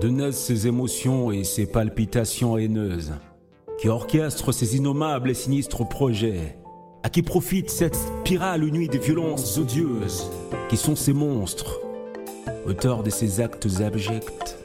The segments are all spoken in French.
de naissent ses émotions et ses palpitations haineuses, qui orchestrent ses innommables et sinistres projets, à qui profite cette spirale nuit de violences odieuses, qui sont ces monstres, auteurs de ces actes abjects.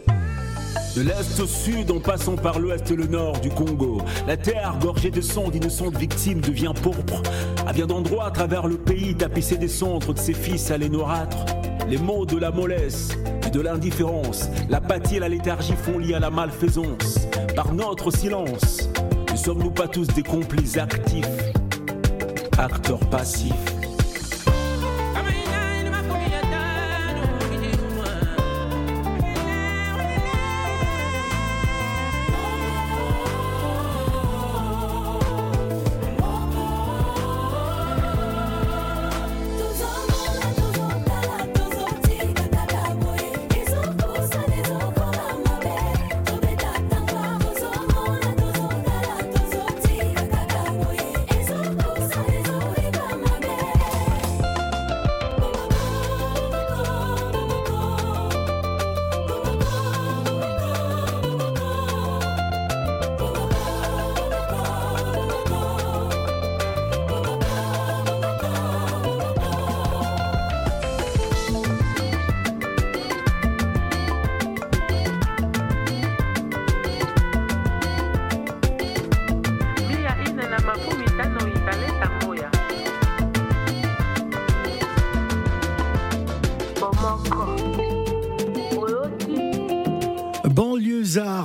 De l'est au sud, en passant par l'ouest et le nord du Congo, la terre gorgée de sang d'innocentes victimes devient pourpre. À bien d'endroits à travers le pays, tapissé des cendres de ses fils à l'énorâtre, les mots de la mollesse de l'indifférence, l'apathie et la léthargie font lier à la malfaisance. Par notre silence, ne sommes-nous pas tous des complices actifs, acteurs passifs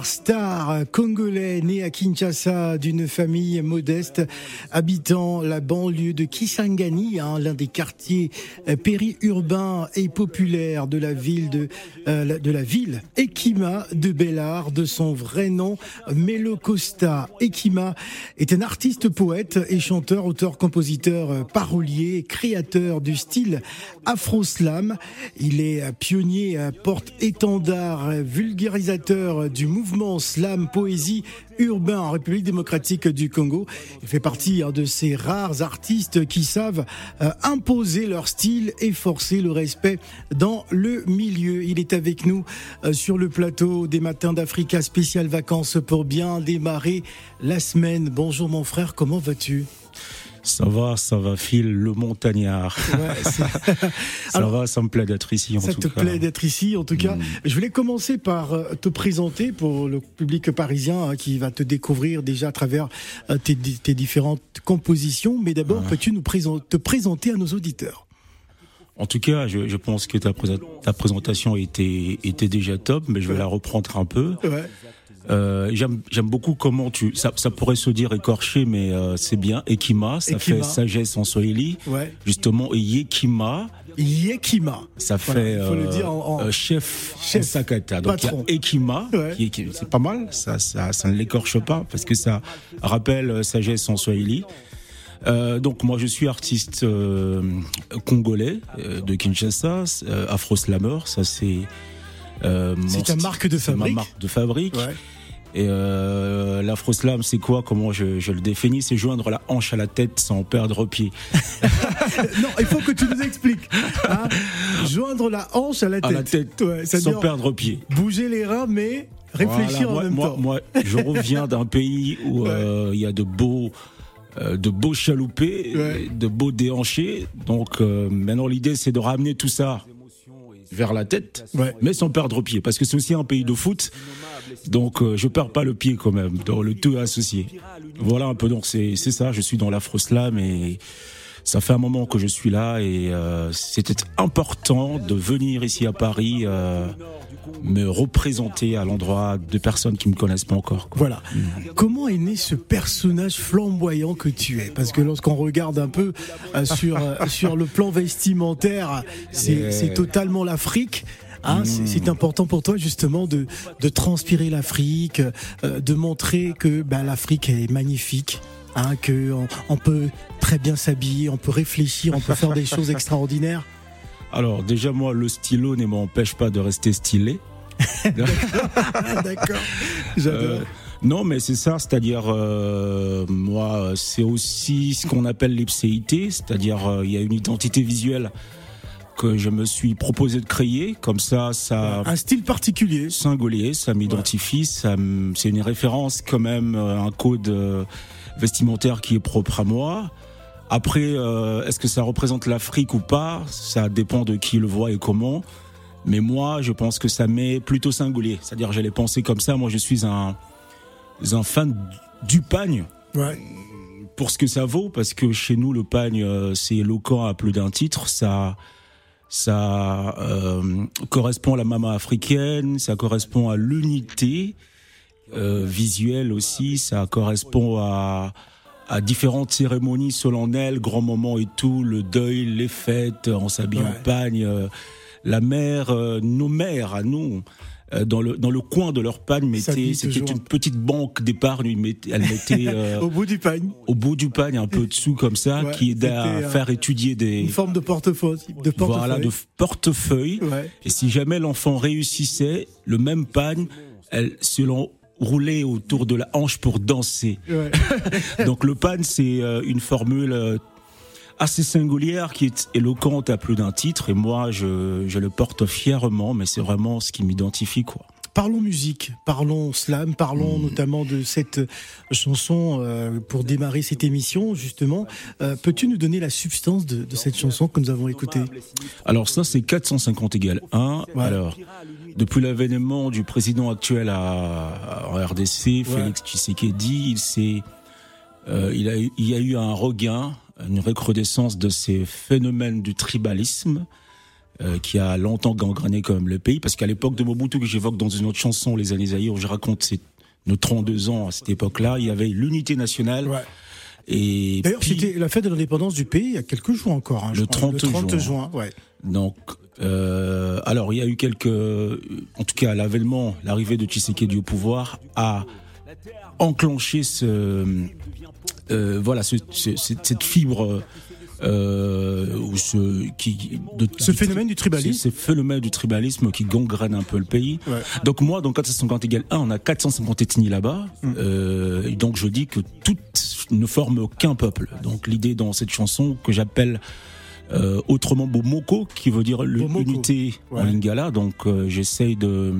star congolais né à Kinshasa d'une famille modeste habitant la banlieue de Kisangani, hein, l'un des quartiers euh, périurbains et populaires de la ville de, euh, de la Ekima de Bellard, de son vrai nom Melo Costa. Ekima est un artiste poète et chanteur, auteur, compositeur, euh, parolier, créateur du style afro-slam. Il est pionnier, porte-étendard, vulgarisateur du mouvement slam poésie urbain en République démocratique du Congo. Il fait partie hein, de ces rares artistes qui savent euh, imposer leur style et forcer le respect dans le milieu. Il est avec nous euh, sur le plateau des matins d'Africa spécial vacances pour bien démarrer la semaine. Bonjour mon frère, comment vas-tu? Ça va, ça va, Phil, le montagnard. ça va, ça me plaît d'être ici en tout cas. Ça te plaît d'être ici en tout cas. Je voulais commencer par euh, te présenter pour le public parisien hein, qui va te découvrir déjà à travers euh, tes, différentes compositions. Mais d'abord, peux-tu nous te présenter à nos auditeurs? En tout cas, je, pense que ta, ta présentation était, était déjà top, mais je vais la reprendre un peu. Ouais. Euh, J'aime beaucoup comment tu. Ça, ça, pourrait se dire écorché, mais euh, c'est bien. Ekima, ça fait sagesse en swahili. Ouais. Justement, Yekima. Yekima. Ça fait faut le dire en, euh, chef, chef en Sakata. Donc il y a Ekima, c'est pas mal. Ça, ça, ça ne l'écorche pas parce que ça rappelle euh, sagesse en swahili. Euh, donc moi je suis artiste euh, congolais de Kinshasa, afro slammer, ça c'est c'est ta marque de fabrique. Ma marque de fabrique. Ouais. Et euh, l'afro-slam, c'est quoi? Comment je, je, le définis? C'est joindre la hanche à la tête sans perdre pied. non, il faut que tu nous expliques. Hein joindre la hanche à la tête. À la tête, ouais, sans perdre pied. Bouger les reins, mais réfléchir en même temps. Moi, je reviens d'un pays où euh, il y a de beaux euh, de beaux chaloupés, de beaux déhanchés. Donc euh, maintenant l'idée c'est de ramener tout ça vers la tête, mais sans perdre pied, parce que c'est aussi un pays de foot. Donc euh, je perds pas le pied quand même dans le tout associé. Voilà un peu donc c'est c'est ça, je suis dans l'afro slam et ça fait un moment que je suis là et euh, c'était important de venir ici à Paris euh, me représenter à l'endroit de personnes qui me connaissent pas encore. Voilà. Mm. Comment est né ce personnage flamboyant que tu es? Parce que lorsqu'on regarde un peu sur sur le plan vestimentaire, c'est totalement l'Afrique. Hein, hmm. C'est important pour toi justement de, de transpirer l'Afrique, euh, de montrer que ben, l'Afrique est magnifique. Hein, que on, peut très bien s'habiller, on peut réfléchir, on peut faire des choses extraordinaires. Alors déjà moi le stylo ne m'empêche pas de rester stylé. D'accord. J'adore. Euh, non, mais c'est ça, c'est-à-dire euh, moi, c'est aussi ce qu'on appelle l'ipséité, c'est-à-dire il y a une identité visuelle que je me suis proposé de créer. Comme ça, ça un style particulier, singulier, ça m'identifie, ça c'est une référence quand même, euh, un code euh, vestimentaire qui est propre à moi. Après, euh, est-ce que ça représente l'Afrique ou pas? Ça dépend de qui le voit et comment. Mais moi, je pense que ça m'est plutôt singulier. C'est-à-dire, j'allais penser comme ça. Moi, je suis un, un fan du pagne. Ouais pour ce que ça vaut, parce que chez nous, le pagne, euh, c'est éloquent à plus d'un titre. Ça, ça euh, correspond à la maman africaine, ça correspond à l'unité euh, visuelle aussi, ça correspond à, à différentes cérémonies solennelles, grands moments et tout, le deuil, les fêtes, on s'habille en pagne, euh, la mère, nos mères à nous. Euh, dans le dans le coin de leur pagne c'était une petite banque d'épargne elle mettait euh, au bout du pagne. au bout du pagne un peu de sous comme ça qui aidait à faire étudier des une forme de portefeuille de portefeuille. Voilà de portefeuille. Et si jamais l'enfant réussissait le même pagne elle se l'enroulait autour de la hanche pour danser. Donc le pagne c'est euh, une formule assez singulière qui est éloquente à plus d'un titre. Et moi je, je le porte fièrement mais c'est vraiment ce qui m'identifie quoi. Parlons musique, parlons slam, parlons hmm. notamment de cette chanson euh, pour démarrer cette émission justement. Euh, peux-tu nous donner la substance de, de, cette chanson que nous avons écoutée? Alors ça c'est 450 égale 1. Alors depuis l'avènement du président actuel à, en RDC, Félix Tshisekedi, il s'est euh, il, a, il y a eu un regain une recrudescence de ces phénomènes du tribalisme euh, qui a longtemps gangrené comme le pays. Parce qu'à l'époque de Mobutu, que j'évoque dans une autre chanson, Les années Aïe, où je raconte nos 32 ans à cette époque-là, il y avait l'unité nationale. Ouais. Et D'ailleurs, c'était la fête de l'indépendance du pays il y a quelques jours encore. Hein, le, 30 le 30 juin. ouais. Donc, euh, alors il y a eu quelques, en tout cas l'avènement, l'arrivée de Tshisekedi au pouvoir a enclenché ce, euh, voilà, ce, ce, cette fibre. Euh, ou ce, qui, de, ce phénomène du tribalisme, ce phénomène du tribalisme qui gangrène un peu le pays. Ouais. Donc moi, dans 450 égale 1, on a 450 ethnies là-bas. Mm. Euh, et donc je dis que toutes ne forment aucun peuple. Donc l'idée dans cette chanson que j'appelle euh, autrement Bomoko, qui veut dire l'unité ouais. en lingala. Donc euh, j'essaye de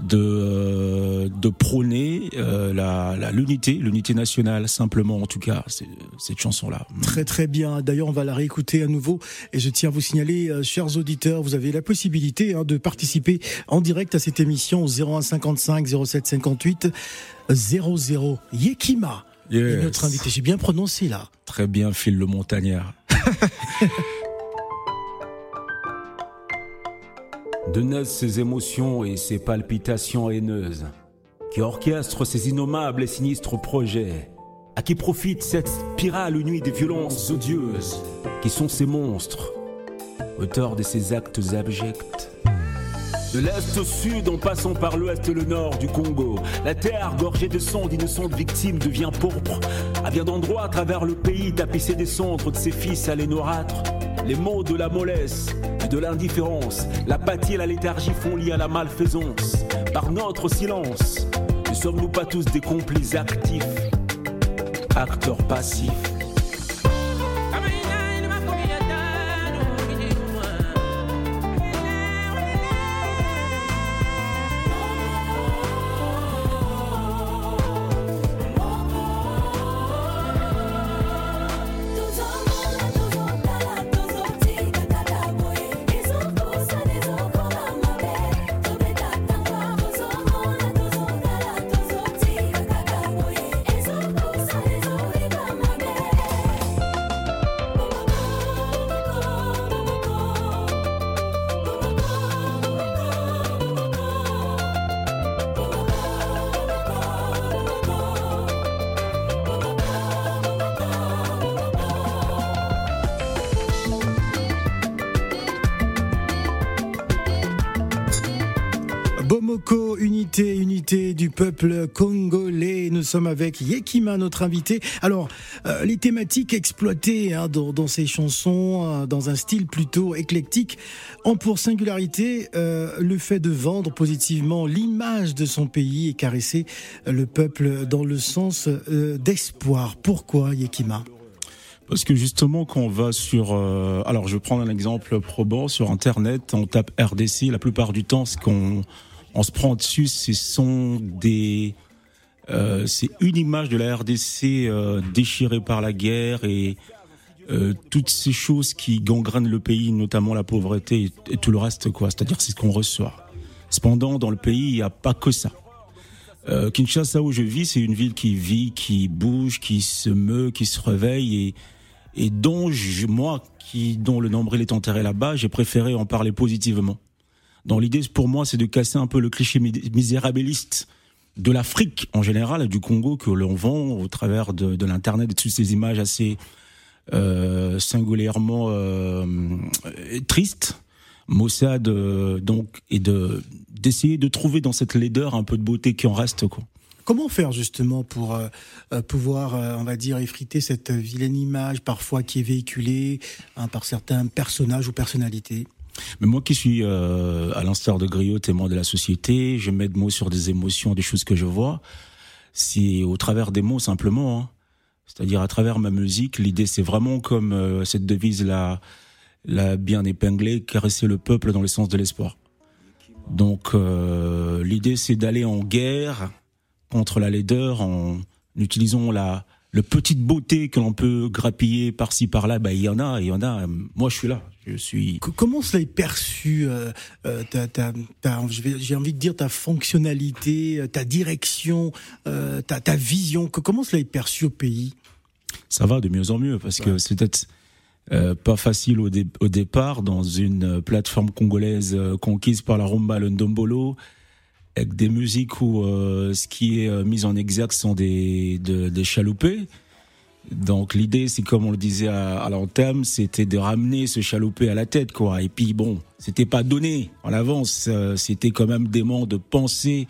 de, euh, de prôner euh, la l'unité, l'unité nationale simplement en tout cas, cette chanson-là. Très très bien. D'ailleurs, on va la réécouter à nouveau et je tiens à vous signaler, euh, chers auditeurs, vous avez la possibilité hein, de participer en direct à cette émission au 0155 07 58 00. Yekima est notre invité. J'ai bien prononcé là. Très bien, Phil le Montagnard. de naissent ces émotions et ces palpitations haineuses, qui orchestrent ces innommables et sinistres projets, à qui profite cette spirale nuit des violences odieuses, qui sont ces monstres, auteurs de ces actes abjects. De l'est au sud, en passant par l'ouest et le nord du Congo, la terre gorgée de sang d'innocentes victimes devient pourpre. À bien d'endroits à travers le pays, tapissé des cendres de ses fils à l'énorâtre, les mots de la mollesse de l'indifférence, l'apathie et la léthargie font lier à la malfaisance. Par notre silence, ne sommes-nous pas tous des complices actifs, acteurs passifs peuple congolais. Nous sommes avec Yekima, notre invité. Alors, euh, les thématiques exploitées hein, dans, ces chansons, euh, dans un style plutôt éclectique, ont pour singularité euh, le fait de vendre positivement l'image de son pays et caresser le peuple dans le sens d'espoir. Pourquoi Yekima? Parce que justement, quand on va sur, alors je vais prendre un exemple probant sur Internet, on tape RDC, la plupart du temps, ce qu'on on se prend dessus, ce sont des, euh, c'est une image de la RDC euh, déchirée par la guerre et euh, toutes ces choses qui gangrènent le pays, notamment la pauvreté et, tout le reste, quoi. C'est-à-dire c'est ce qu'on reçoit. Cependant, dans le pays, il n'y a pas que ça. Euh, Kinshasa, où je vis, c'est une ville qui vit, qui bouge, qui se meut, qui se réveille et, et dont je, moi, qui, dont le nombril est enterré là-bas, j'ai préféré en parler positivement. Donc l'idée pour moi, c'est de casser un peu le cliché misérabiliste de l'Afrique en général, du Congo que l'on vend au travers de, l'internet et de toutes ces images assez euh, singulièrement euh, tristes. Mossad euh, donc et de d'essayer de trouver dans cette laideur un peu de beauté qui en reste. Comment faire justement pour pouvoir, on va dire, effriter cette vilaine image parfois qui est véhiculée hein, par certains personnages ou personnalités? Mais moi qui suis à l'instar de Griot témoin de la société, je mets de mots sur des émotions, des choses que je vois. C'est au travers des mots simplement, hein. c'est-à-dire à travers ma musique. L'idée c'est vraiment comme cette devise là, la bien épinglée, caresser le peuple dans le sens de l'espoir. Donc l'idée c'est d'aller en guerre contre la laideur en utilisant la le petite beauté que l'on peut grappiller par-ci par-là, bah il y en a, il y en a. Moi, je suis là. Je suis. Comment cela est perçu euh, euh J'ai envie de dire ta fonctionnalité, euh, ta direction, euh, ta, ta vision. Comment cela est perçu au pays? Ça va de mieux en mieux parce que c'est peut-être euh, pas facile au, au, départ dans une plateforme congolaise conquise par la rumba, le ndombolo avec des musiques où euh, ce qui est euh, mis en exergue sont des, de, des chaloupés. Donc l'idée, c'est comme on le disait à, à l'entame, c'était de ramener ce chaloupé à la tête, quoi. Et puis bon, c'était pas donné en avance. Euh, c'était quand même dément de penser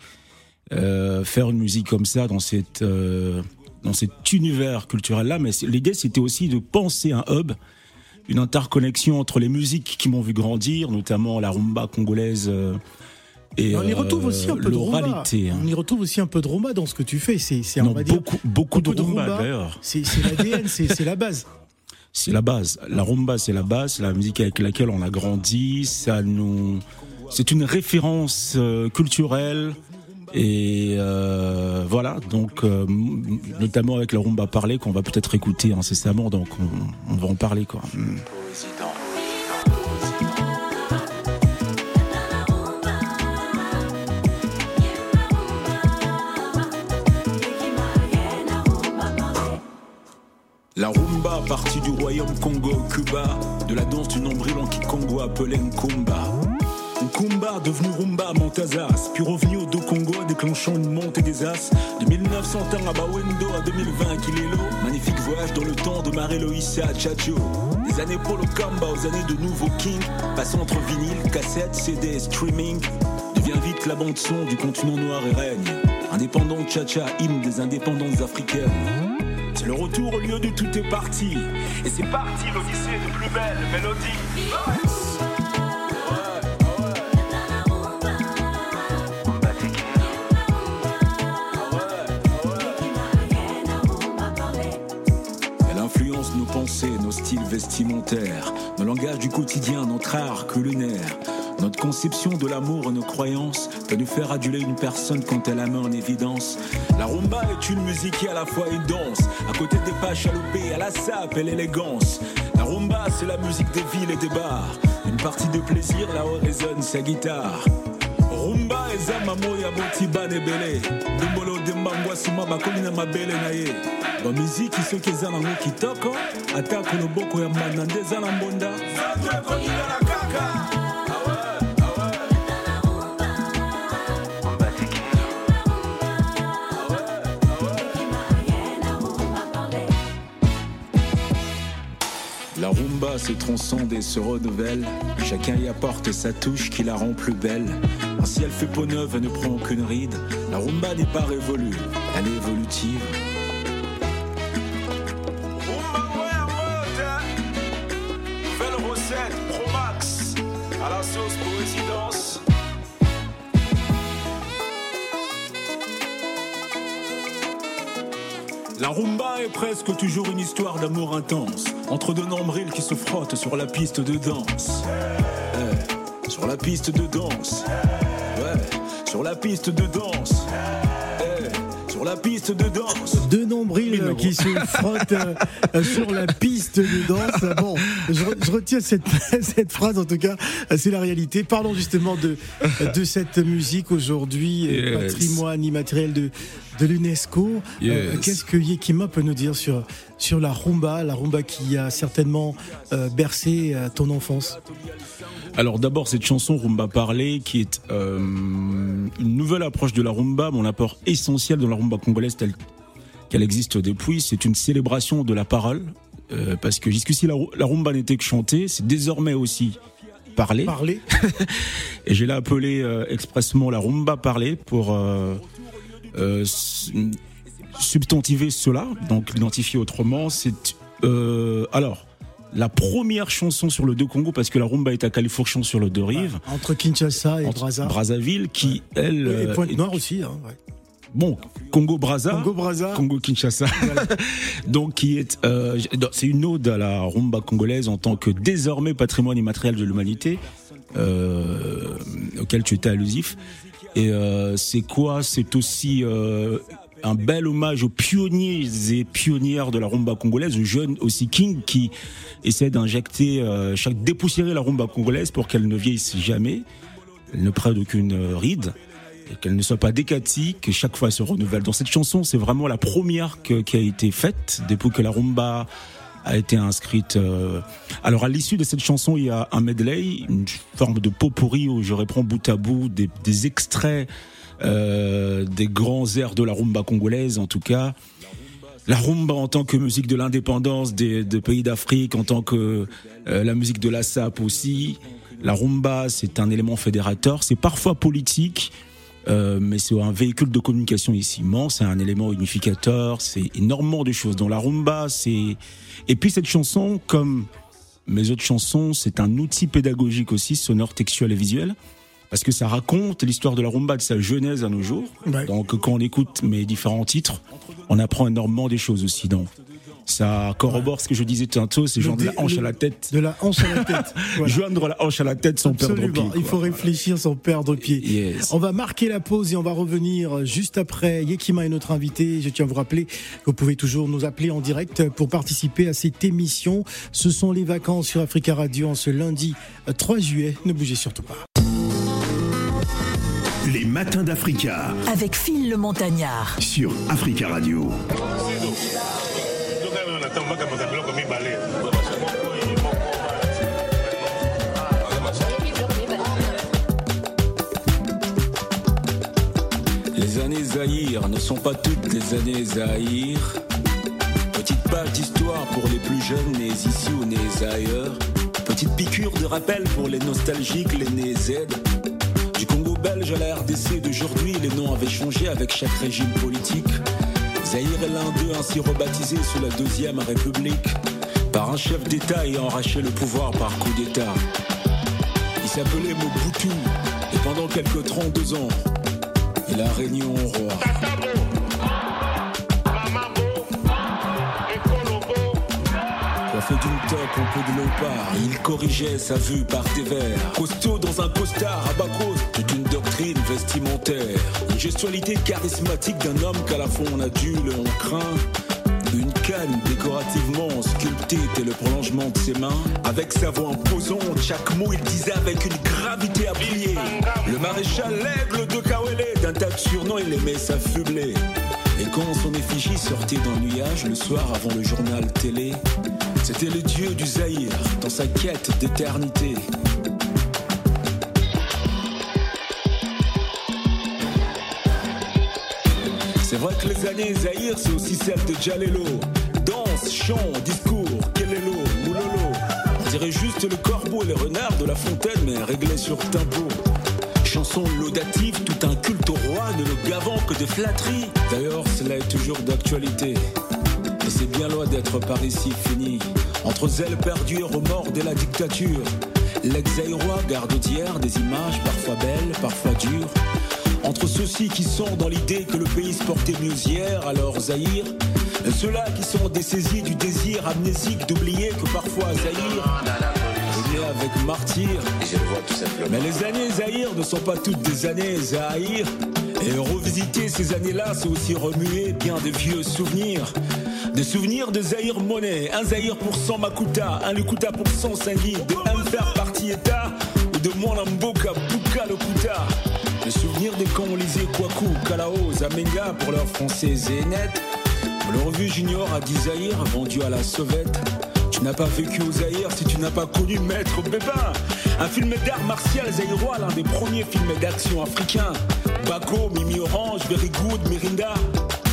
faire une musique comme ça dans cette dans cet univers culturel là. Mais l'idée, c'était aussi de penser un hub, une interconnexion entre les musiques qui m'ont vu grandir, notamment la rumba congolaise et on y retrouve aussi un peu de rumba. Hein. On y retrouve aussi un peu de rumba dans ce que tu fais. C'est, c'est beaucoup, beaucoup, de, rumba, d'ailleurs. C'est, c'est l'ADN, c'est, c'est la base. C'est la base. La rumba, c'est la base. La musique avec laquelle on a grandi. Ça nous, c'est une référence euh, culturelle. Et euh, voilà, donc euh, notamment avec la rumba parlée qu'on va peut-être écouter incessamment, donc on, on va en parler quoi. La rumba, partie du royaume Congo-Cuba, de la danse du nombril en Kikongo appelé Nkumba. Nkumba, devenu rumba Montazas, puis revenu au Do Congo déclenchant une montée des as. De 1900 à Bawendo à 2020 à Kilelo, magnifique voyage dans le temps de Marie-Loïsa à Chacho. Des années pour le Kamba aux années de Nouveau King, passant entre vinyle, cassette, CD, streaming, devient vite la bande son du continent noir et règne. Indépendant cha-cha, hymne des indépendances africaines. Le retour au lieu de tout est parti. Et c'est parti l'odyssée de plus belles mélodies. Elle influence nos pensées, nos styles vestimentaires, nos langages du quotidien, notre art culinaire. Notre conception de l'amour et nos croyances peut nous faire aduler une personne quand elle la met en évidence. La rumba est une musique qui à la fois une danse, à côté des pas chaloupés, à la sape et l'élégance. La rumba, c'est la musique des villes et des bars. Une partie de plaisir là où résonne sa guitare. rumba eza mamo ya botiba na ebele ndombolo dembangwa nsima bakomi na mabele na ye bamiziki soki eza nango kitoko atako loboko ya mbanda nde eza na mbonda La rumba se transcende et se renouvelle. Chacun y apporte sa touche qui la rend plus belle. Ainsi elle fait peau neuve et ne prend aucune ride. La rumba n'est pas révolue, elle est évolutive. La rumba est presque toujours une histoire d'amour intense entre deux nombrils qui se frottent sur la piste de danse. Eh, sur la piste de danse. Ouais, sur la piste de danse la piste de danse. Deux nombrils qui se frottent euh, sur la piste de danse. Bon, je, retiens cette, cette, phrase en tout cas, c'est la réalité. Parlons justement de, de cette musique aujourd'hui, euh, patrimoine immatériel de, de l'UNESCO. Euh, qu'est-ce que Yekima peut nous dire sur, sur la rumba, la rumba qui a certainement bercé ton enfance alors d'abord cette chanson Rumba Parler qui est euh, une nouvelle approche de la rumba, mon apport essentiel dans la rumba congolaise telle qu'elle existe depuis, c'est une célébration de la parole euh, parce que jusqu'ici la, la rumba n'était que chanter, c'est désormais aussi parler. Parler. Et j'ai là appelé euh, expressement la rumba parler pour substantiver cela, donc l'identifier autrement. C'est alors la première chanson sur le deux Congo, parce que la rumba est à Califourchon sur le deux rives. entre Kinshasa et Brazzaville, qui, elle. Et Pointe-Noire aussi, hein, Bon, Congo Brazza, Congo Brazza, Congo Kinshasa. Donc qui est euh, c'est une ode à la rumba congolaise en tant que désormais patrimoine immatériel de l'humanité euh, auquel tu étais allusif. Et euh, c'est quoi? C'est aussi un bel hommage aux pionniers et pionnières de la rumba congolaise, aux jeunes aussi King qui essaient d'injecter, euh, chaque dépoussiérer la rumba congolaise pour qu'elle ne vieillisse jamais, elle ne prenne aucune euh, ride qu'elle ne soit pas décatie, que chaque fois elle se renouvelle. Dans cette chanson, c'est vraiment la première qui a été faite depuis que la rumba a été inscrite. Euh. Alors à l'issue de cette chanson, il y a un medley, une forme de pot pourri où je reprends bout à bout des, extraits des grands airs de la rumba congolaise en tout cas. La rumba en tant que musique de l'indépendance des, pays d'Afrique, en tant que euh, la musique de la SAP aussi. La rumba, c'est un élément fédérateur, c'est parfois politique, euh, mais c'est un véhicule de communication ici c'est un élément unificateur, c'est énormément de choses. Dans la rumba, c'est... Et puis cette chanson, comme mes autres chansons, c'est un outil pédagogique aussi, sonore, textuel et visuel parce que ça raconte l'histoire de la rumba de sa genèse à nos jours. Donc quand on écoute mes différents titres, on apprend énormément des choses aussi. Donc ça corrobore ce que je disais tantôt, c'est genre de la hanche à la tête. De la hanche à la tête. Joindre la hanche à la tête sans perdre pied. Il faut réfléchir sans perdre pied. On va marquer la pause et on va revenir juste après. Yekima est notre invité. Je tiens à vous rappeler que vous pouvez toujours nous appeler en direct pour participer à cette émission. Ce sont les vacances sur Africa Radio en ce lundi 3 juillet. Ne bougez surtout pas. Les matins d'Africa. Avec Phil le Montagnard. Sur Africa Radio. Les années Zahir ne sont pas toutes les années Zahir. Petite page d'histoire pour les plus jeunes nés ici ou nés ailleurs. Petite piqûre de rappel pour les nostalgiques, les nés Z belge à la RDC d'aujourd'hui, les noms avaient changé avec chaque régime politique. Zahir est l'un d'eux ainsi rebaptisé sous la deuxième république par un chef d'État ayant arraché le pouvoir par coup d'État. Il s'appelait Mobutu et pendant quelques 32 ans, il a régné au roi. Il corrigeait sa vue par des verres. Costaud dans un costard à bas toute une doctrine vestimentaire. Une gestualité charismatique d'un homme qu'à la fois on adule et on craint. Une canne décorativement sculptée et le prolongement de ses mains. Avec sa voix imposante, chaque mot il disait avec une gravité briller. Le maréchal l'aigle de Kawele, d'un tas de surnoms, il aimait s'affubler. Et quand son effigie sortait d'un nuage le soir avant le journal télé, c'était le dieu du Zaïre dans sa quête d'éternité. C'est vrai que les années Zaïre, c'est aussi celle de Jalelo. Danse, chant, discours, Kelelo, Moulolo. On dirait juste le corbeau et le renard de la fontaine, mais réglé sur tempo. Chanson laudative, tout un culte au roi, ne le gavant que de flatteries. D'ailleurs, cela est toujours d'actualité. Et c'est bien loin d'être par ici fini. Entre zèle perdu et remords de la dictature. L'ex-roi garde d'hier des images parfois belles, parfois dures. Entre ceux-ci qui sont dans l'idée que le pays se portait mieux hier, alors Zahir Ceux-là qui sont dessaisis du désir amnésique d'oublier que parfois Zahir avec martyr. Mais les années Zahir ne sont pas toutes des années Zahir. Et revisiter ces années-là, c'est aussi remuer bien de vieux souvenirs. Des souvenirs de Zahir Monet, un Zahir pour 100 Makuta, un Lukuta pour 100 Sangui, de un faire partie État, ou de Mwanamboka, Buka Lokuta. Le souvenir de quand on lisait Kwaku, Kalao, Zamenga pour leur français Zénet. Le revue junior a dit Zahir, vendu à la sauvette. Tu n'as pas vécu au Zahir si tu n'as pas connu Maître Bébin. Un film d'art martial zaïrois, l'un des premiers films d'action africains. Bako, Mimi Orange, Very Good, Mirinda.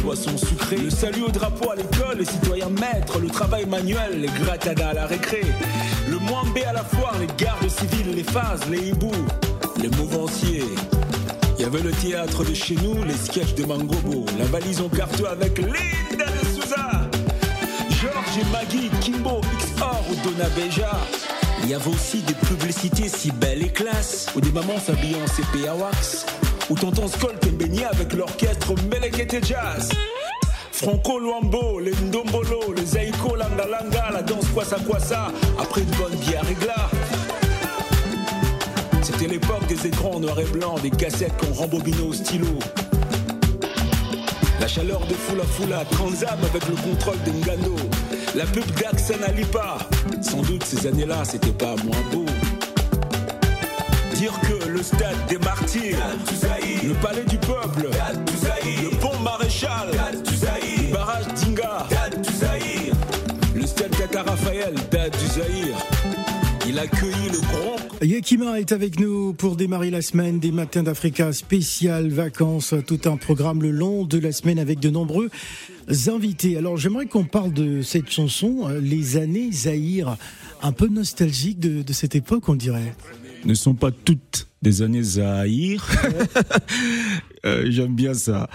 Poisson sucré. Le salut au drapeau à l'école, les citoyens maîtres, le travail manuel, les gratadas à la récré. Le Mwambé à la foire, les gardes civils, les phases, les hiboux, les mouvanciers. Il y avait le théâtre de chez nous, les sketchs de Mangobo, la valise en carton avec Linda de Souza, Et Maggie, Kimbo, XOR ou Donna Beja. Il y avait aussi des publicités si belles et classes, où des mamans s'habillaient en CPA Wax, où tonton Skoll baigné avec l'orchestre Melekete Jazz. Franco Luambo, les Ndombolo, les Zaiko Langa la danse Kwasa Kwasa, après une bonne bière régla. C'était l'époque des écrans noir et blanc, des cassettes qu'on rembobinait au stylo. La chaleur de Fula Fula, Transam avec le contrôle de Ngano. La pub d'Axana Lipa. Sans doute ces années-là, c'était pas moins beau. Dire que le stade des martyrs, le palais du peuple, le pont maréchal, le barrage d'Inga, le stade Tata Raphaël, date du Zahir. Il le grand Yakima est avec nous pour démarrer la semaine des Matins d'Africa spécial vacances, tout un programme le long de la semaine avec de nombreux invités. Alors j'aimerais qu'on parle de cette chanson, euh, Les années Zahir, un peu nostalgique de, de cette époque on dirait. Ne sont pas toutes des années Zahir. euh, J'aime bien ça.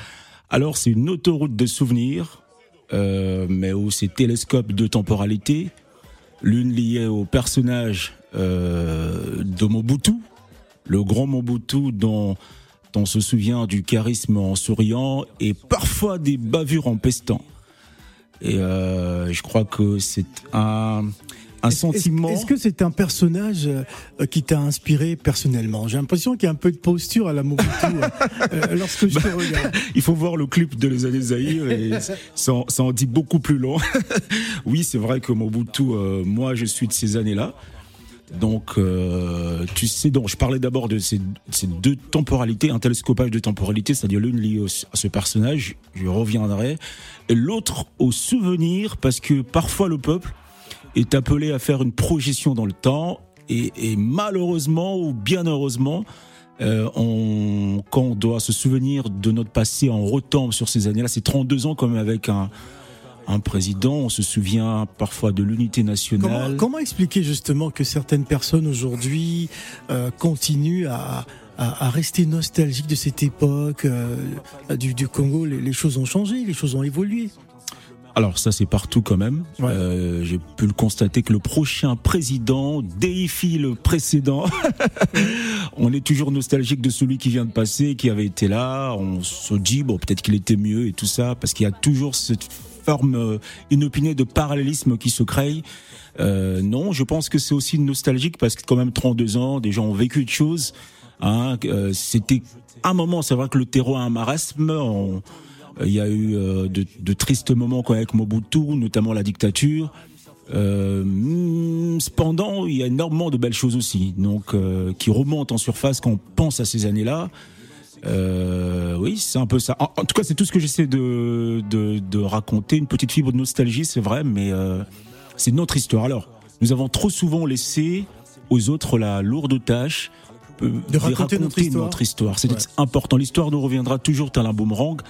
Alors c'est une autoroute de souvenirs, euh, mais où c'est télescope de temporalité, l'une liée au personnage euh, de Mobutu, le grand Mobutu dont on se souvient du charisme en souriant et parfois des bavures en pestant. Et euh, je crois que c'est un, un sentiment. Est-ce que c'est un personnage euh, qui t'a inspiré personnellement? J'ai l'impression qu'il y a un peu de posture à la Mobutu euh, lorsque je te regarde. Il faut voir le clip de Les années Zahir et ça, en- ça en dit beaucoup plus long. oui, c'est vrai que Mobutu, euh, moi je suis de ces années-là. Donc, euh, tu sais, donc je parlais d'abord de ces, ces deux temporalités, un télescopage de temporalité, c'est-à-dire l'une liée à ce personnage, je reviendrai, et l'autre au souvenir, parce que parfois le peuple est appelé à faire une projection dans le temps, et, malheureusement ou bien heureusement, euh, on, quand on doit se souvenir de notre passé, on retombe sur ces années-là. C'est 32 ans comme avec un, un président. On se souvient parfois de l'unité nationale. comment expliquer justement que certaines personnes aujourd'hui euh, continuent à, rester nostalgiques de cette époque euh, du, Congo? Les choses ont changé, les choses ont évolué. Alors ça c'est partout quand même. Ouais. Euh, J'ai pu le constater que le prochain président déifie le précédent. on est toujours nostalgique de celui qui vient de passer, qui avait été là. On se dit bon peut-être qu'il était mieux et tout ça parce qu'il y a toujours cette forme euh, inopinée de parallélisme qui se crée. Euh, non, je pense que c'est aussi nostalgique parce que quand même 32 ans, des gens ont vécu de choses. Hein, euh, C'était un moment, c'est vrai que le terreau a un marasme. on- il y a eu euh, de, de tristes moments avec Mobutu, notamment la dictature. Euh, cependant, il y a énormément de belles choses aussi, donc euh, qui remontent en surface quand on pense à ces années-là. Euh, oui, c'est un peu ça. En, en tout cas, c'est tout ce que j'essaie de, de, de raconter. Une petite fibre de nostalgie, c'est vrai, mais c'est notre histoire. Alors, nous avons trop souvent laissé aux autres la lourde tâche De raconter notre histoire. C'est Ouais. important. L'histoire nous reviendra toujours tel un boomerang.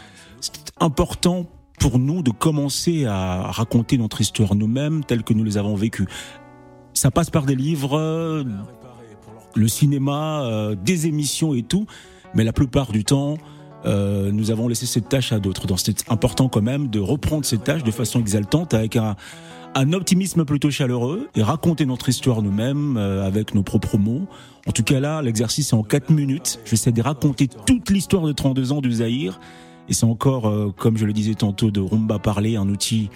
Important pour nous de commencer à raconter notre histoire nous-mêmes telle que nous les avons vécues. Ça passe par des livres, le cinéma, euh, des émissions et tout, mais la plupart du temps, euh, nous avons laissé cette tâche à d'autres. Donc c'est important quand même de reprendre cette tâche de façon exaltante avec un, un optimisme plutôt chaleureux et raconter notre histoire nous-mêmes euh, avec nos propres mots. En tout cas là, l'exercice est en 4 minutes. J'essaie de raconter toute l'histoire de 32 ans du Zaïre Et c'est encore, euh, comme je le disais tantôt, de rumba parler, un outil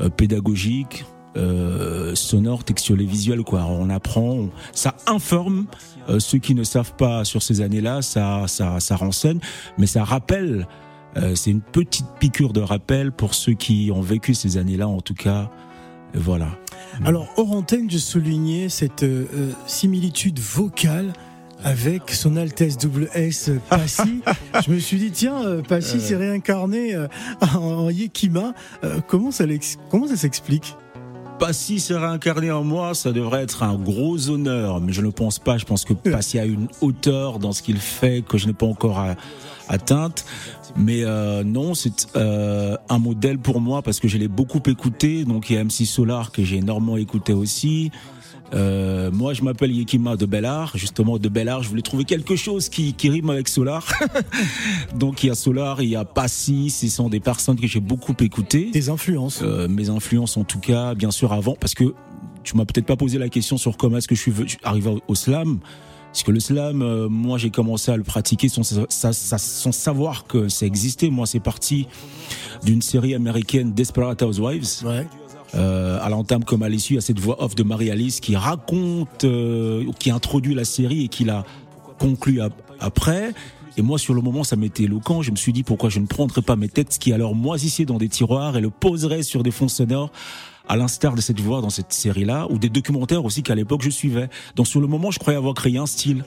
euh, pédagogique, euh, sonore, textuel et visuel. Quoi. On apprend, ça informe ceux qui ne savent pas sur ces années-là, ça, ça, ça renseigne, mais ça rappelle. c'est une petite piqûre de rappel pour ceux qui ont vécu ces années-là, en tout cas. Voilà. Alors, hors je soulignais cette similitude vocale avec son Altesse double S Passy. je me suis dit tiens, euh, Passy euh. s'est réincarné euh, en Yekima. comment ça comment ça s'explique? Passy s'est réincarné en moi, ça devrait être un gros honneur, mais je ne pense pas. Je pense que Passy a une hauteur dans ce qu'il fait que je n'ai pas encore atteinte. Mais non, c'est un modèle pour moi parce que je l'ai beaucoup écouté. Donc il y a MC Solar que j'ai énormément écouté aussi. Euh, moi, je m'appelle Yekima de Bellard. Justement, de Bellard, je voulais trouver quelque chose qui, qui rime avec Solar. Donc, il y a Solar, il y a Passy. Ce sont des personnes que j'ai beaucoup écoutées. Tes influences euh, Mes influences, en tout cas, bien sûr, avant. Parce que tu m'as peut-être pas posé la question sur comment est-ce que je suis arrivé au slam. Parce que le slam, euh, moi, j'ai commencé à le pratiquer sans, sans savoir que ça existait. Moi, c'est parti d'une série américaine Desperate Housewives. Ouais euh, à l'entame comme à l'issue, à cette voix off de Marie-Alice qui raconte, euh, qui introduit la série et qui la conclut après. Et moi, sur le moment, ça m'était éloquent. Je me suis dit pourquoi je ne prendrais pas mes textes qui alors moisissaient dans des tiroirs et le poserais sur des fonds sonores à l'instar de cette voix dans cette série-là, ou des documentaires aussi qu'à l'époque je suivais. Donc sur le moment, je croyais avoir créé un style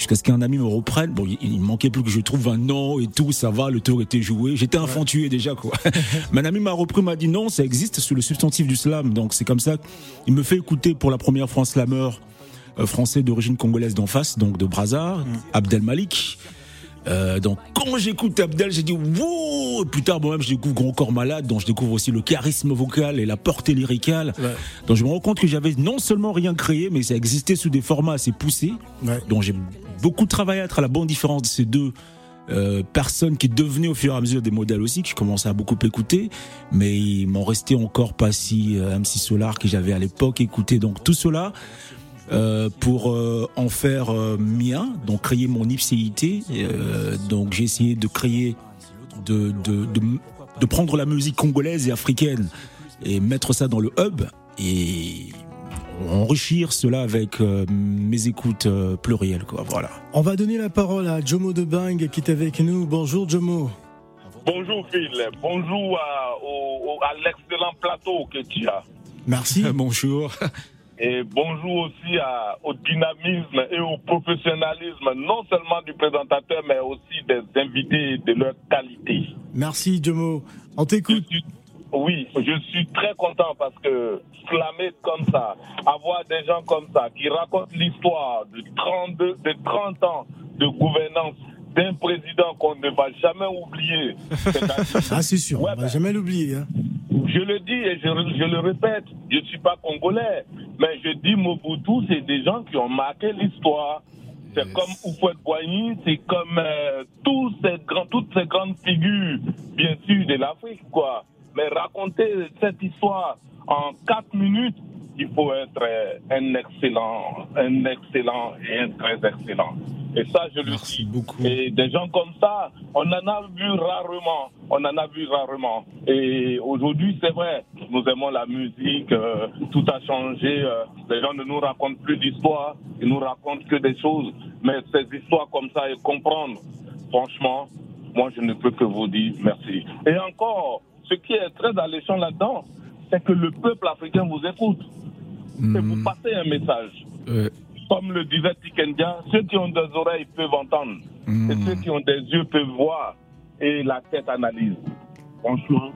jusqu'à ce qu'un ami me reprenne. Bon, il, manquait plus que je trouve un nom et tout, ça va, le tour était joué. J'étais infantué déjà, quoi. Mais un ami m'a repris, m'a dit non, ça existe sous le substantif du slam. Donc c'est comme ça qu'il me fait écouter pour la première fois un slammer euh, français d'origine congolaise d'en face, donc de Brazza, mm. Abdel Malik. Euh, donc quand j'écoute Abdel, j'ai dit wow. Plus tard, moi-même, je découvre Grand Corps Malade, dont je découvre aussi le charisme vocal et la portée lyricale. Donc je me rends compte que j'avais non seulement rien créé, mais ça existait sous des formats assez poussés. Donc j'ai beaucoup travaillé à être à la bonne différence de ces deux. Euh, personnes qui devenaient au fur et à mesure des modèles aussi, que je commençais à beaucoup écouter, mais il m'en restait encore pas si euh, MC Solar que j'avais à l'époque écouté. Donc tout cela, pour euh, en faire euh, mien, donc créer mon ipséité. donc j'ai essayé de créer, de, de, de, de, prendre la musique congolaise et africaine et mettre ça dans le hub et enrichir cela avec mes écoutes plurielles. Quoi, voilà. On va donner la parole à Jomo de Bang qui est avec nous. Bonjour Jomo. Bonjour Phil, bonjour à, à l'excellent plateau que tu as. Merci. Bonjour. Et bonjour aussi au dynamisme et au professionnalisme, non seulement du présentateur, mais aussi des invités de leur qualité. Merci, Jomo. On t'écoute. Oui, je suis très content parce que slammer comme ça, avoir des gens comme ça qui racontent l'histoire de 32, de 30 ans de gouvernance d'un président qu'on ne va jamais oublier. ah, c'est sûr, on ne va ben, jamais l'oublier. Hein. Je le dis et je, le répète, je ne suis pas congolais, mais je dis Mobutu, c'est des gens qui ont marqué l'histoire. C'est comme Oufouet Boigny, c'est comme euh, tous ces grands, toutes ces grandes figures, bien sûr, de l'Afrique, quoi. Mais raconter cette histoire en quatre minutes, il faut être un excellent, un excellent et un très excellent. Et ça, je le dis. Beaucoup. Et des gens comme ça, on en a vu rarement. On en a vu rarement. Et aujourd'hui, c'est vrai, nous aimons la musique, euh, tout a changé. Euh, les gens ne nous racontent plus d'histoires, ils nous racontent que des choses. Mais ces histoires comme ça et comprendre, franchement, moi, je ne peux que vous dire merci. Et encore, ce qui est très alléchant là-dedans, c'est que le peuple africain vous écoute. Et vous hmm. passez un message comme le disait Tikendia, ceux qui ont des oreilles peuvent entendre. Et hmm. ceux qui ont des yeux peuvent voir. Et la tête analyse. Franchement,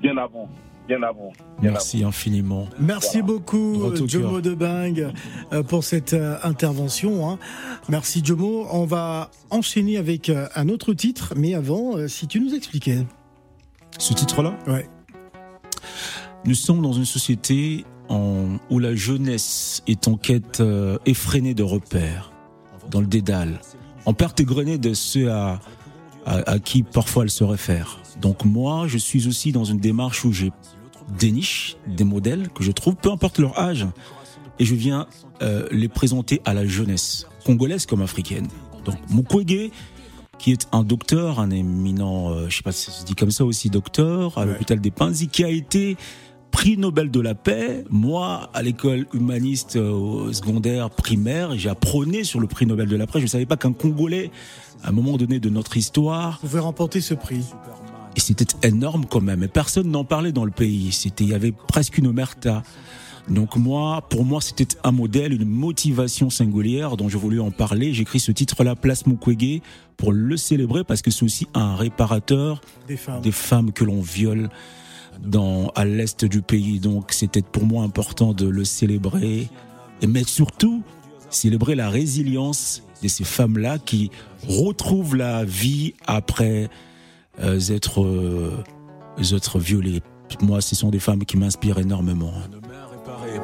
bien à vous. Bien à vous. Merci infiniment. Merci beaucoup, Jomo de Bang, euh, pour cette euh, intervention. Hein. Merci, Jomo. On va enchaîner avec euh, un autre titre, mais avant, si tu nous expliquais. Ce titre-là? Ouais. Nous sommes dans une société où la jeunesse est en quête euh, effrénée de repères, dans le dédale, en perte égrenée de ceux à, à, qui parfois elle se réfère. Donc moi, je suis aussi dans une démarche où j'ai des niches, des modèles que je trouve, peu importe leur âge, et je viens euh, les présenter à la jeunesse, congolaise comme africaine. Donc Mukwege, qui est un docteur, un éminent, euh, je sais pas si ça se dit comme ça aussi, docteur à l'hôpital des Pinzi, qui a été prix Nobel de la paix. Moi, à l'école humaniste euh, secondaire, primaire, j'ai apprôné sur le prix Nobel de la paix. Je ne savais pas qu'un Congolais, à un moment donné de notre histoire, pouvait remporter ce prix. Et c'était énorme quand même. Et personne n'en parlait dans le pays. C'était, il y avait presque une omerta. Donc moi, pour moi, c'était un modèle, une motivation singulière dont je voulais en parler. J'écris ce titre-là, Place Mukwege, pour le célébrer parce que c'est aussi un réparateur Des femmes. des femmes que l'on viole dans à l'est du pays. Donc c'était pour moi important de le célébrer, et mais surtout célébrer la résilience de ces femmes-là qui retrouvent la vie après euh, être euh, être violées. Moi, ce sont des femmes qui m'inspirent énormément.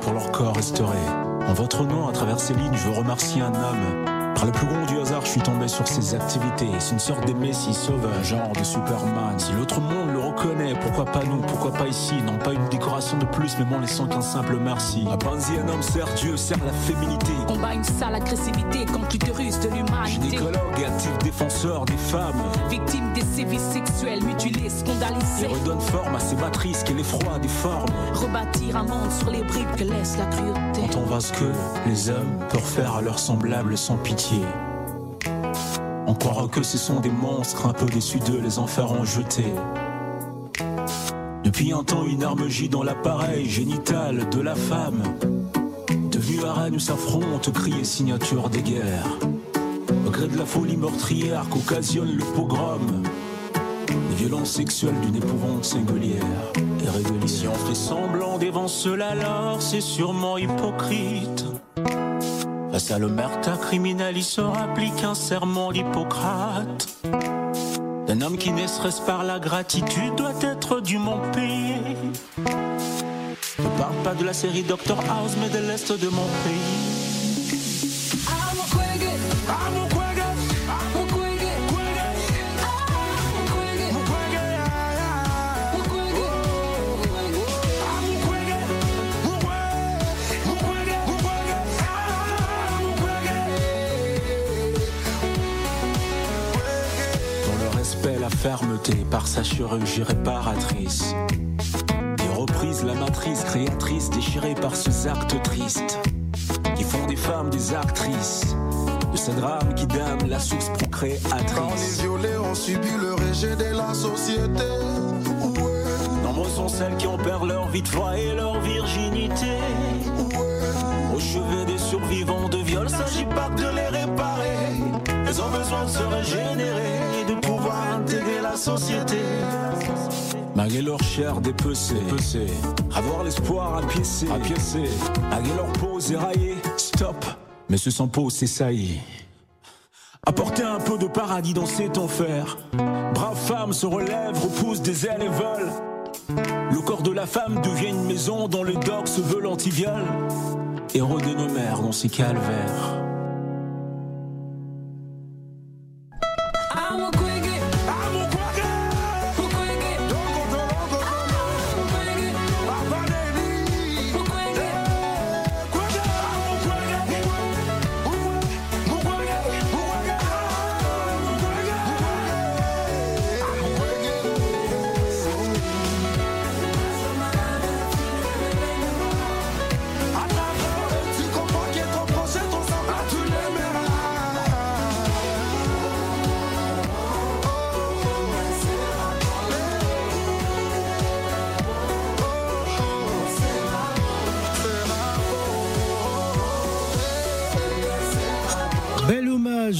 Pour leur corps restauré. En votre nom, à travers ces lignes, je veux remercier un homme. Par le plus grand du hasard, je suis tombé sur ses activités. C'est une sorte de messie sauveur, genre de Superman. Si l'autre monde le reconnaît, pourquoi pas nous, pourquoi pas ici? Non pas une décoration de plus, mais m'en laissant qu'un simple merci. Panzi, un homme sert Dieu, sert la féminité. Combat une sale agressivité contre l'utérus de l'humanité. Gynécologue et actif défenseur des femmes. Victime des sévices sexuels, mutilés, Il scandalisés. redonne forme à ces matrices qu'est l'effroi des formes. Rebâtir un monde sur les bribes que laisse la cruauté. Quand on voit ce que les hommes peuvent faire à leurs semblables sans pitié. On croira que ce sont des monstres, un peu déçus d'eux, les enfers ont jeté. Depuis un temps, une arme gît dans l'appareil génital de la femme. Devenu arène où s'affrontent cris et signatures des guerres. Au gré de la folie meurtrière qu'occasionne le pogrom. Les violences sexuelles d'une épouvante singulière et on fait semblant d'évancer alors, c'est sûrement hypocrite. Face à l'omerta criminelle, il se rapplique un serment d'Hippocrate. D'un homme qui, ne par la gratitude, doit être dûment payé. Je parle pas de la série Dr House, mais de l'Est de mon pays. Fermeté, par sa chirurgie réparatrice. Et reprise la matrice créatrice déchirée par ces actes tristes. Qui font des femmes des actrices. De ces drames qui damnent la source Quand les procréatrice. violés ont subi le rejet de la société. Ouais, Nombreux sont celles qui ont perdu leur vie de foi et leur virginité. Au chevet des survivants de viol, s'agit pas de les réparer. Elles ont besoin de se régénérer de pouvoir intégrer la société. Malgré leur chair dépecée, avoir l'espoir à piécer, malgré leur peau éraillée, stop, mais ce sans peau, c'est ça y est. Apporter un peu de paradis dans cet enfer. Brave femme se relève, repousse des ailes et vole. Le corps de la femme devient une maison dans le doc se veut l'antiviol. Héros de nos mères dans ces calvaires.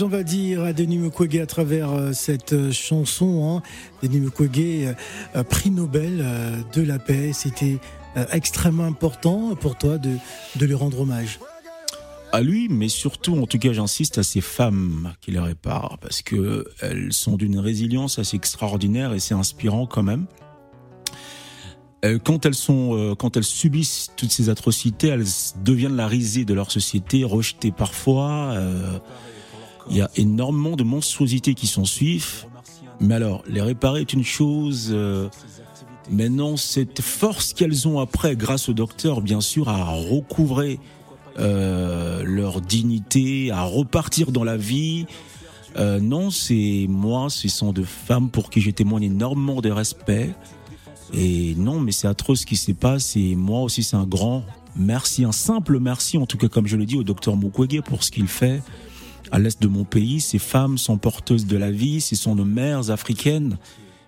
On va dire, à Denis Mukwege à travers euh, cette euh, chanson. Hein. Denis Mukwege, euh, prix Nobel de la paix. C'était extrêmement important pour toi de, lui rendre hommage. À lui, mais surtout, en tout cas, j'insiste à ces femmes qui les réparent parce que elles sont d'une résilience assez extraordinaire et c'est inspirant quand même. Quand elles sont, quand elles subissent toutes ces atrocités, elles deviennent la risée de leur société, rejetées parfois. Il y a énormément de monstruosités qui s'en suivent. Mais alors, les réparer est une chose. euh, Maintenant, cette force qu'elles ont après, grâce au docteur, bien sûr, à recouvrer euh, leur dignité, à repartir dans la vie, Euh, non, c'est moi, ce sont de femmes pour qui je témoigne énormément de respect. Et non, mais c'est atroce ce qui se passe. Et moi aussi, c'est un grand merci, un simple merci, en tout cas, comme je le dis au docteur Mukwege pour ce qu'il fait à l'est de mon pays. Ces femmes sont porteuses de la vie, ce sont nos mères africaines,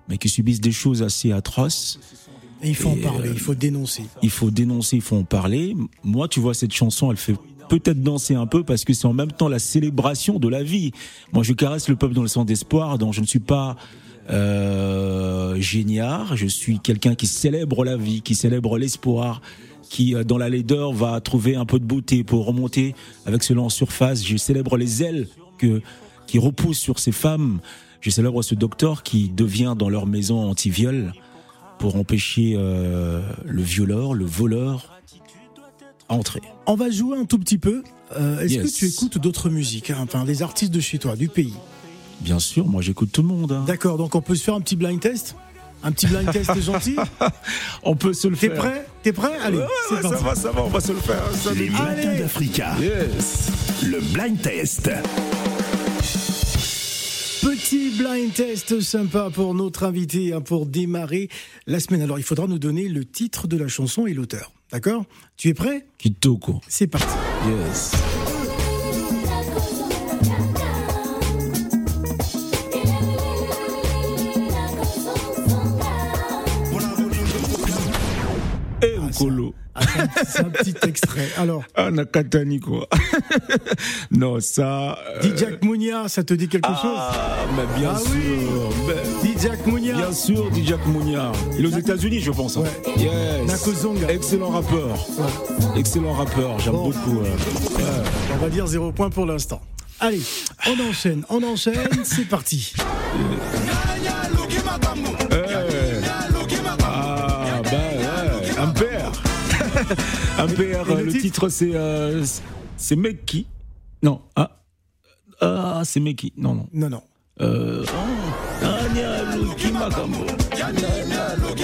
mais qui subissent des choses assez atroces. Et il faut en parler, euh, il faut dénoncer. Il faut dénoncer, il faut en parler. Moi, tu vois, cette chanson, elle fait peut-être danser un peu parce que c'est en même temps la célébration de la vie. Moi, je caresse le peuple dans le sens d'espoir, donc je ne suis pas euh, géniard, je suis quelqu'un qui célèbre la vie, qui célèbre l'espoir, qui euh, dans la laideur va trouver un peu de beauté pour remonter avec cela en surface. Je célèbre les ailes que qui repoussent sur ces femmes. Je célèbre ce docteur qui devient dans leur maison anti-viol pour empêcher euh, le violeur, le voleur à entrer. On va jouer un tout petit peu. Euh, Est-ce Yes. que tu écoutes d'autres musiques, hein, enfin les artistes de chez toi, du pays? Bien sûr, moi j'écoute tout le monde. hein. D'accord, donc on peut se faire un petit blind test? Un petit blind test gentil On peut se le T'es faire. prêt T'es prêt Allez, Ouais, ouais, ça va, ça va, on va se le faire. Ça Les matins d'Africa. Yes. Le blind test. Petit blind test sympa pour notre invité, hein, pour démarrer la semaine. Alors il faudra nous donner le titre de la chanson et l'auteur. D'accord? Tu es prêt? Kitoko. C'est parti. Yes. Ah, c'est un petit- c'est un petit extrait. Alors, Ah, Nakatani, quoi. non, ça. euh, Dijak Mounia, ça te dit quelque chose? Ah, mais bien Ah sûr. oui. Dijak Mounia Bien sûr, Dijak Mounia. Il est aux États-Unis, je pense. hein. Ouais. Yes. Nakozonga. Excellent rappeur. Ouais. Excellent rappeur. J'aime Bon. beaucoup. euh, ouais. On va dire zéro point pour l'instant. Allez, on enchaîne, on enchaîne, c'est parti. Eh. Et le euh, le titre titre, c'est. euh, c'est Meki. Non. Ah. Ah, c'est Meki. Non, non. Non, non. Euh, oh.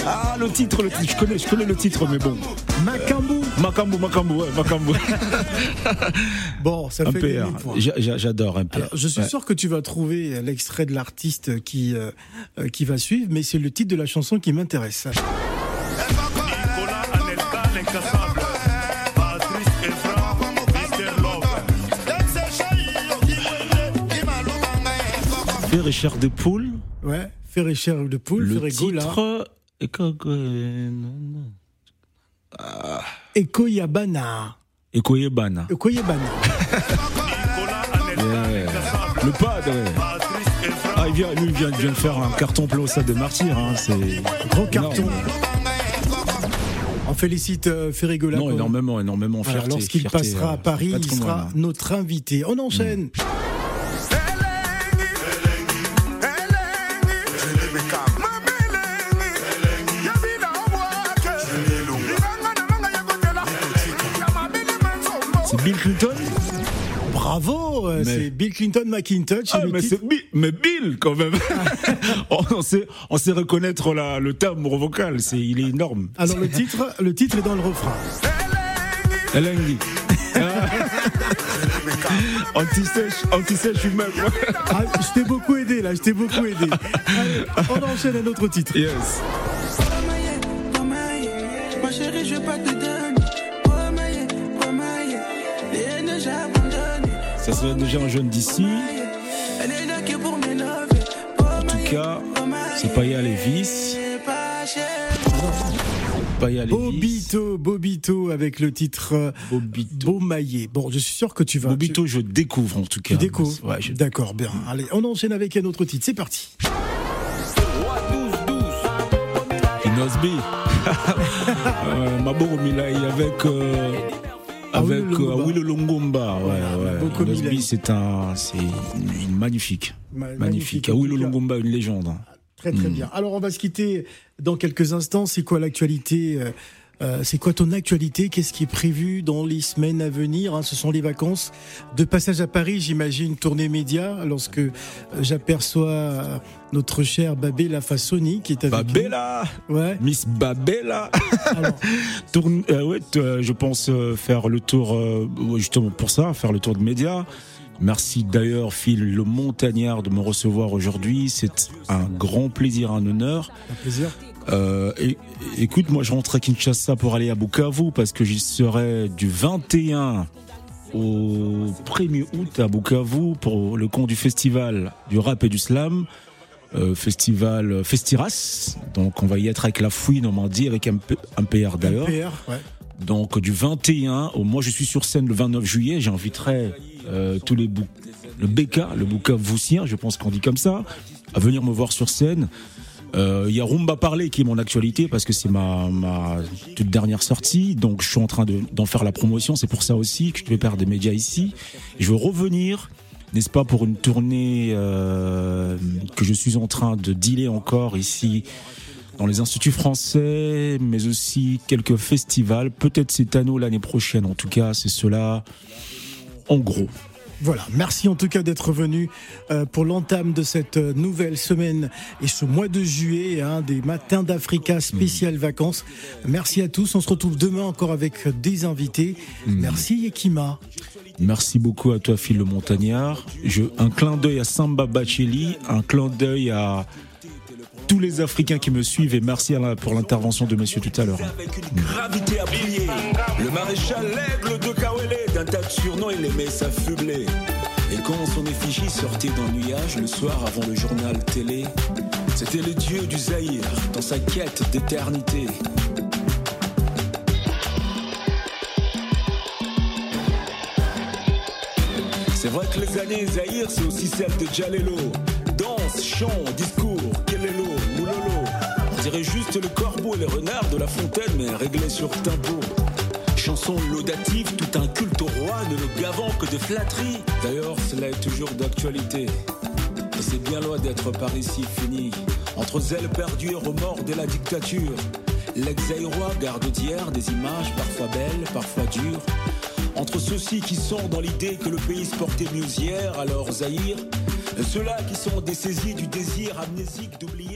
Ah, le titre, le titre, je connais, je connais le titre, mais bon. Macambo. Makambo, Makambo, ouais, Makambo. Bon, ça Un fait PR. J'adore un PR. Alors, je suis Ouais. sûr que tu vas trouver l'extrait de l'artiste qui, euh, qui va suivre, mais c'est le titre de la chanson qui m'intéresse. Chair de poule. Ouais, Ferré Cher de Poule, Le titre. et que- Eko Yabana. Et Koyebana. Eko Yabana. Yeah. Le padre. Ah, il vient, lui, il vient, il vient de faire un carton plein au stade de martyr. Hein, c'est Gros carton. On félicite euh, Ferré Gola. Non, énormément, énormément. Voilà, Fierté, Lorsqu'il fierté, passera euh, à Paris, il sera notre invité. On enchaîne. C'est Bill Clinton Bravo, euh, Mais- c'est Bill Clinton McIntosh. Ah, mais, titre- c'est Bill, mais Bill, quand même on, on sait, on sait reconnaître la, le timbre vocal, c'est, il est énorme. Alors le titre, le titre est dans le refrain. Elengi. Anti-sèche, anti-sèche lui-même. Ah, je t'ai beaucoup aidé là, je t'ai beaucoup aidé. Allez, on enchaîne un autre titre. Yes. Ma chérie, je Ça serait déjà un jeune d'ici. En tout cas, c'est pas. Paya Lévis. Bobito, Bobito avec le titre euh, Bobito. Beaumaillé. Bon, je suis sûr que tu vas. Bobito, je découvre en tout cas. tu découvres. Ouais, je- D'accord, bien. Allez, on enchaîne avec un autre titre. C'est parti. Inosbi. euh, Milai avec. euh, avec Awilo Longomba. euh, Longomba. Inosbi, c'est un. C'est magnifique. Ma- Magnifique. Awilo cas. Longomba, une légende. Très très bien. Alors on va se quitter dans quelques instants. C'est quoi l'actualité euh, C'est quoi ton actualité? Qu'est-ce qui est prévu dans les semaines à venir hein? Ce sont les vacances. De passage à Paris, j'imagine, tournée média, lorsque euh, j'aperçois euh, notre cher Babé Fassoni qui est avec Babella nous. Ouais. Miss Babella Alors, Tourne, euh, ouais, euh, je pense euh, faire le tour, euh, justement pour ça, faire le tour de médias. Merci d'ailleurs Phil le Montagnard de me recevoir aujourd'hui. C'est un grand plaisir, un honneur. Un plaisir. Euh, et, écoute, moi je rentre à Kinshasa pour aller à Bukavu parce que j'y serai du 21 au 1er août à Bukavu pour le compte du festival du rap et du slam. Euh, festival Festiras. Donc on va y être avec la fouille Normandie, avec un, un PR d'ailleurs. Ouais. Donc du 21 au moi je suis sur scène le 29 juillet, j'inviterai euh, tous les bou le BK, le Bukavusien, je pense qu'on dit comme ça, à venir me voir sur scène. Euh, Il y a Rumba Parler qui est mon actualité parce que c'est ma, ma toute dernière sortie, donc je suis en train de- d'en faire la promotion. C'est pour ça aussi que je vais perdre des médias ici. Je veux revenir, n'est-ce pas, pour une tournée euh, que je suis en train de dealer encore ici dans les instituts français, mais aussi quelques festivals. Peut-être cette année l'année prochaine. En tout cas, c'est cela. En gros. Voilà, merci en tout cas d'être venu euh, pour l'entame de cette euh, nouvelle semaine et ce mois de juillet, hein, des matins d'Africa spécial vacances. Merci à tous, on se retrouve demain encore avec des invités. Merci Yekima. Merci beaucoup à toi, Phil le Montagnard. Je, un clin d'œil à Samba Bacheli, un clin d'œil à tous les Africains qui me suivent et merci pour l'intervention de monsieur tout à l'heure. Avec une gravité à. Le maréchal l'aigle de Kawele, d'un tas de surnoms, il aimait s'affubler. Et quand son effigie sortait d'un nuage le soir avant le journal télé, c'était le dieu du Zaïre dans sa quête d'éternité. C'est vrai que les années Zaïre, c'est aussi celle de Jalelo. Danse, chant, discours, dirait juste le corbeau et les renards de la fontaine, mais réglé sur tempo. Chanson laudative, tout un culte au roi, ne le gavant que de flatteries. D'ailleurs, cela est toujours d'actualité. Et c'est bien loin d'être par ici fini. Entre zèle perdu et remords de la dictature. L'ex-roi garde d'hier des images parfois belles, parfois dures. Entre ceux-ci qui sont dans l'idée que le pays se portait mieux hier, alors Zahir, ceux-là qui sont dessaisis du désir amnésique d'oublier.